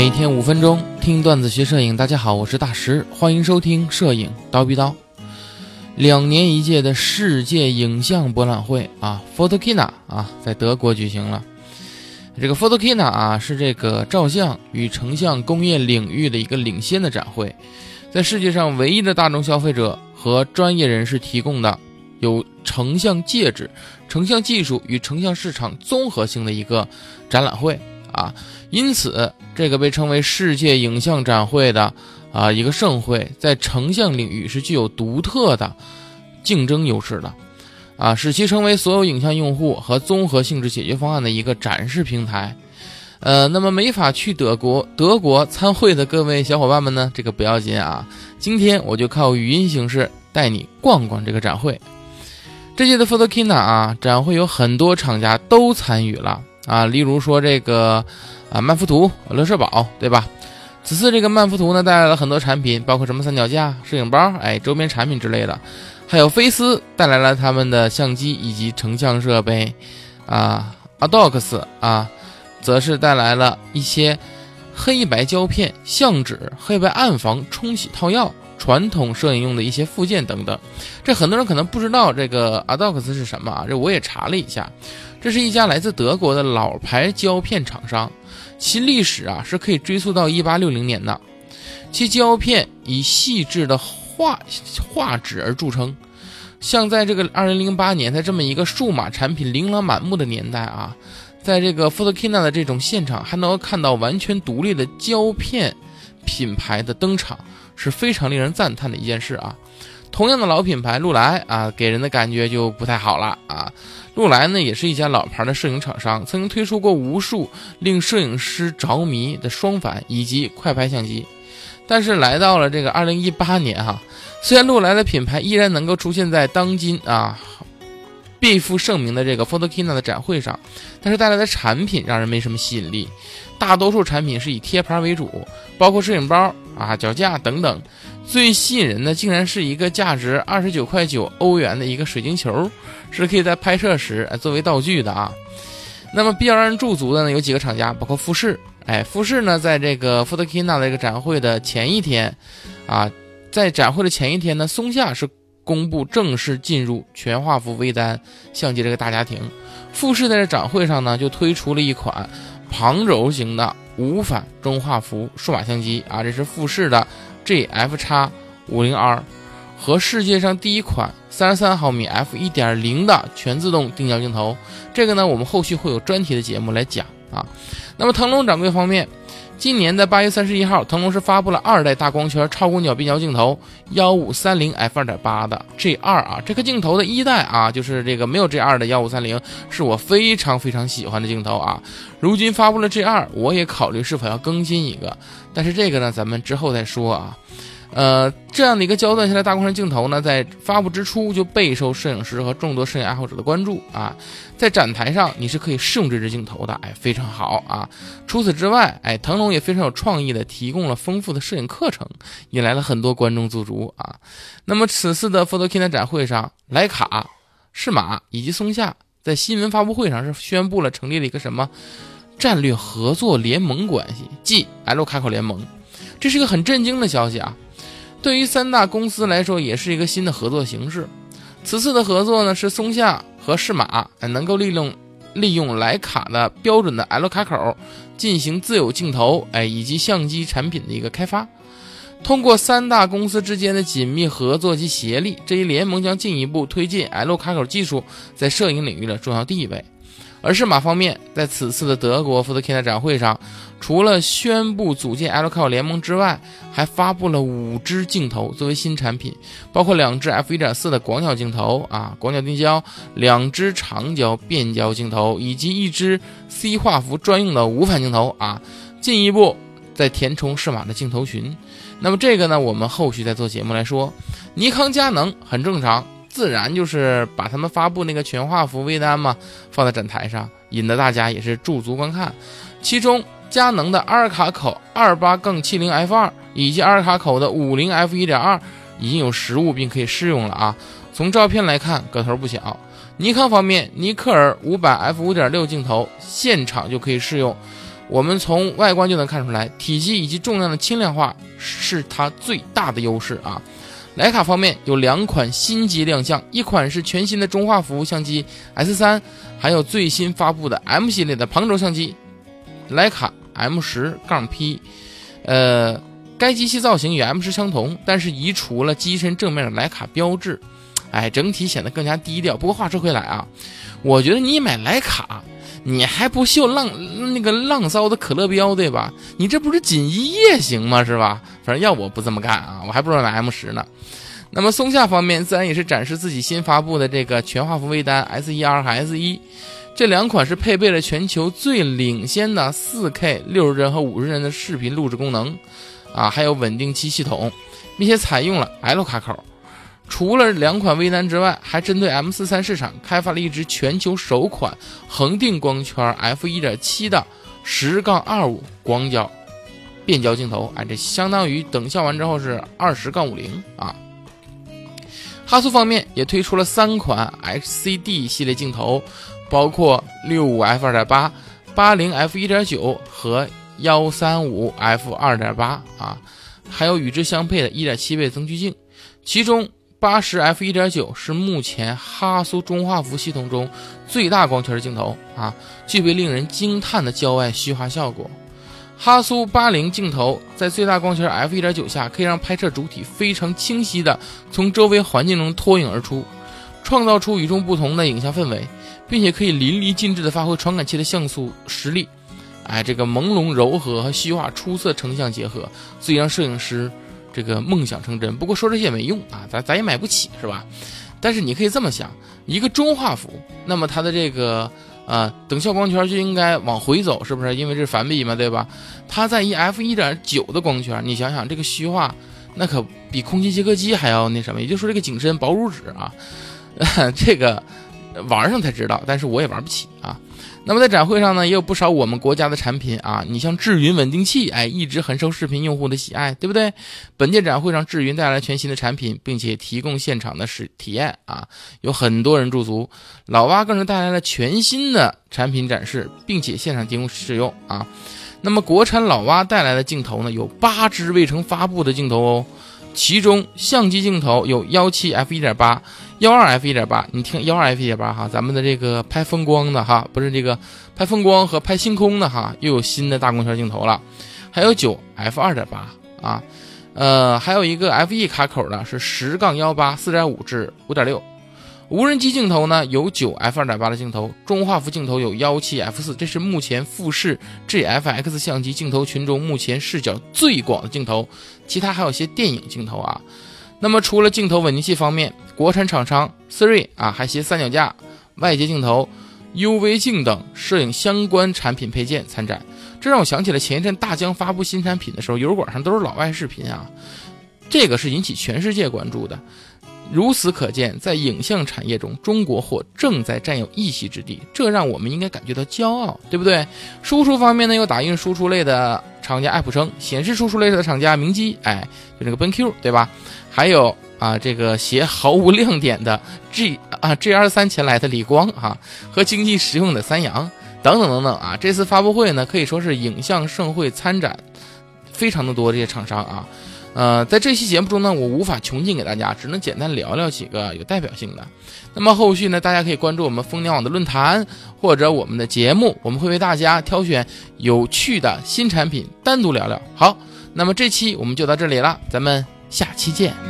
每天五分钟听段子学摄影，大家好，我是大石，欢迎收听摄影刀逼刀。两年一届的世界影像博览会啊，Photokina 啊，在德国举行了。这个 Photokina 啊，是这个照相与成像工业领域的一个领先的展会，在世界上唯一的大众消费者和专业人士提供的有成像介质、成像技术与成像市场综合性的一个展览会。啊，因此这个被称为世界影像展会的啊一个盛会，在成像领域是具有独特的竞争优势的，啊，使其成为所有影像用户和综合性质解决方案的一个展示平台。呃，那么没法去德国德国参会的各位小伙伴们呢，这个不要紧啊，今天我就靠语音形式带你逛逛这个展会。这届的 Photokina 啊展会有很多厂家都参与了。啊，例如说这个啊，曼福图、乐视宝，对吧？此次这个曼福图呢，带来了很多产品，包括什么三脚架、摄影包，哎，周边产品之类的。还有飞思带来了他们的相机以及成像设备。啊，Adox 啊，则是带来了一些黑白胶片、相纸、黑白暗房冲洗套药。传统摄影用的一些附件等等，这很多人可能不知道这个 Adox 是什么啊？这我也查了一下，这是一家来自德国的老牌胶片厂商，其历史啊是可以追溯到一八六零年的，其胶片以细致的画画质而著称。像在这个二零零八年，在这么一个数码产品琳琅满目的年代啊，在这个 Photokina 的这种现场，还能够看到完全独立的胶片品牌的登场。是非常令人赞叹的一件事啊！同样的老品牌禄来啊，给人的感觉就不太好了啊。禄来呢，也是一家老牌的摄影厂商，曾经推出过无数令摄影师着迷的双反以及快拍相机。但是来到了这个二零一八年哈，虽然禄来的品牌依然能够出现在当今啊必负盛名的这个 Photokina 的展会上，但是带来的产品让人没什么吸引力。大多数产品是以贴牌为主，包括摄影包。啊，脚架等等，最吸引人的竟然是一个价值二十九块九欧元的一个水晶球，是可以在拍摄时作为道具的啊。那么比较让人驻足的呢，有几个厂家，包括富士。哎，富士呢，在这个 Photokina 的这个展会的前一天，啊，在展会的前一天呢，松下是公布正式进入全画幅微单相机这个大家庭。富士在这展会上呢，就推出了一款旁轴型的。无反中画幅数码相机啊，这是富士的 GF 叉五零 R，和世界上第一款三十三毫米 f 一点零的全自动定焦镜头。这个呢，我们后续会有专题的节目来讲啊。那么腾龙掌柜方面。今年的八月三十一号，腾龙是发布了二代大光圈超广角变焦镜头幺五三零 f 二点八的 G 二啊，这颗镜头的一代啊，就是这个没有 G 二的幺五三零，是我非常非常喜欢的镜头啊。如今发布了 G 二，我也考虑是否要更新一个，但是这个呢，咱们之后再说啊。呃，这样的一个焦段下的大光圈镜头呢，在发布之初就备受摄影师和众多摄影爱好者的关注啊。在展台上你是可以试用这支镜头的，哎，非常好啊。除此之外，哎，腾龙也非常有创意的提供了丰富的摄影课程，引来了很多观众驻足啊。那么此次的 Photokina 展会上，徕卡、适马以及松下在新闻发布会上是宣布了成立了一个什么战略合作联盟关系，即 L 卡口联盟。这是一个很震惊的消息啊。对于三大公司来说，也是一个新的合作形式。此次的合作呢，是松下和适马能够利用利用徕卡的标准的 L 卡口进行自有镜头，哎，以及相机产品的一个开发。通过三大公司之间的紧密合作及协力，这一联盟将进一步推进 L 卡口技术在摄影领域的重要地位。而适马方面，在此次的德国福特 Kina 展会上，除了宣布组建 l c o 联盟之外，还发布了五支镜头作为新产品，包括两支 f 1.4的广角镜头啊，广角定焦，两支长焦变焦镜头，以及一支 C 画幅专用的无反镜头啊，进一步在填充适马的镜头群。那么这个呢，我们后续再做节目来说。尼康、佳能很正常。自然就是把他们发布那个全画幅微单嘛，放在展台上，引得大家也是驻足观看。其中，佳能的二卡口二八杠七零 f 二以及二卡口的五零 f 一点二已经有实物并可以试用了啊。从照片来看，个头不小。尼康方面，尼克尔五百 f 五点六镜头现场就可以试用，我们从外观就能看出来，体积以及重量的轻量化是它最大的优势啊。徕卡方面有两款新机亮相，一款是全新的中画幅相机 S 三，还有最新发布的 M 系列的旁轴相机徕卡 M 十杠 P。呃，该机器造型与 M 十相同，但是移除了机身正面的徕卡标志，哎，整体显得更加低调。不过话说回来啊，我觉得你买徕卡。你还不秀浪那个浪骚的可乐标对吧？你这不是锦衣夜行吗？是吧？反正要我不这么干啊，我还不如买 M 十呢。那么松下方面自然也是展示自己新发布的这个全画幅微单 S 一 R 和 S 一，这两款是配备了全球最领先的 4K 六十帧和五十帧的视频录制功能啊，还有稳定器系统，并且采用了 L 卡口。除了两款微单之外，还针对 M 四三市场开发了一支全球首款恒定光圈 f 一点七的十杠二五广角变焦镜头，哎，这相当于等效完之后是二十杠五零啊。哈苏方面也推出了三款 XCD 系列镜头，包括六五 f 二点八、八零 f 一点九和幺三五 f 二点八啊，还有与之相配的一点七倍增距镜，其中。八十 f 一点九是目前哈苏中画幅系统中最大光圈镜头啊，具备令人惊叹的郊外虚化效果。哈苏八零镜头在最大光圈 f 一点九下，可以让拍摄主体非常清晰的从周围环境中脱颖而出，创造出与众不同的影像氛围，并且可以淋漓尽致的发挥传感器的像素实力。哎，这个朦胧柔和和虚化出色成像结合，足以让摄影师。这个梦想成真，不过说这些也没用啊，咱咱也买不起，是吧？但是你可以这么想，一个中画幅，那么它的这个呃等效光圈就应该往回走，是不是？因为这是反比嘛，对吧？它在一 f 一点九的光圈，你想想这个虚化，那可比空气切割机还要那什么，也就是说这个景深薄如纸啊，这个玩上才知道，但是我也玩不起啊。那么在展会上呢，也有不少我们国家的产品啊，你像智云稳定器，哎，一直很受视频用户的喜爱，对不对？本届展会上，智云带来全新的产品，并且提供现场的试体验啊，有很多人驻足。老蛙更是带来了全新的产品展示，并且现场提供试用啊。那么国产老蛙带来的镜头呢，有八支未曾发布的镜头哦。其中相机镜头有幺七 f 一点八、幺二 f 一点八，你听幺二 f 一点八哈，咱们的这个拍风光的哈，不是这个拍风光和拍星空的哈，又有新的大光圈镜头了。还有九 f 二点八啊，呃，还有一个 f e 卡口的是十杠幺八四点五至五点六。无人机镜头呢有九 f 二点八的镜头，中画幅镜头有幺七 f 四，这是目前富士 GFX 相机镜头群中目前视角最广的镜头。其他还有些电影镜头啊。那么除了镜头稳定器方面，国产厂商 Siri 啊还携三脚架、外接镜头、UV 镜等摄影相关产品配件参展。这让我想起了前一阵大疆发布新产品的时候，油管上都是老外视频啊。这个是引起全世界关注的。如此可见，在影像产业中，中国或正在占有一席之地，这让我们应该感觉到骄傲，对不对？输出方面呢，有打印输出类的厂家爱普生，显示输出类的厂家明基，哎，就这个 BenQ，对吧？还有啊，这个携毫无亮点的 G 啊 G R 三前来的理光啊，和经济实用的三洋等等等等啊。这次发布会呢，可以说是影像盛会参展，非常的多这些厂商啊。呃，在这期节目中呢，我无法穷尽给大家，只能简单聊聊几个有代表性的。那么后续呢，大家可以关注我们蜂鸟网的论坛或者我们的节目，我们会为大家挑选有趣的新产品单独聊聊。好，那么这期我们就到这里了，咱们下期见。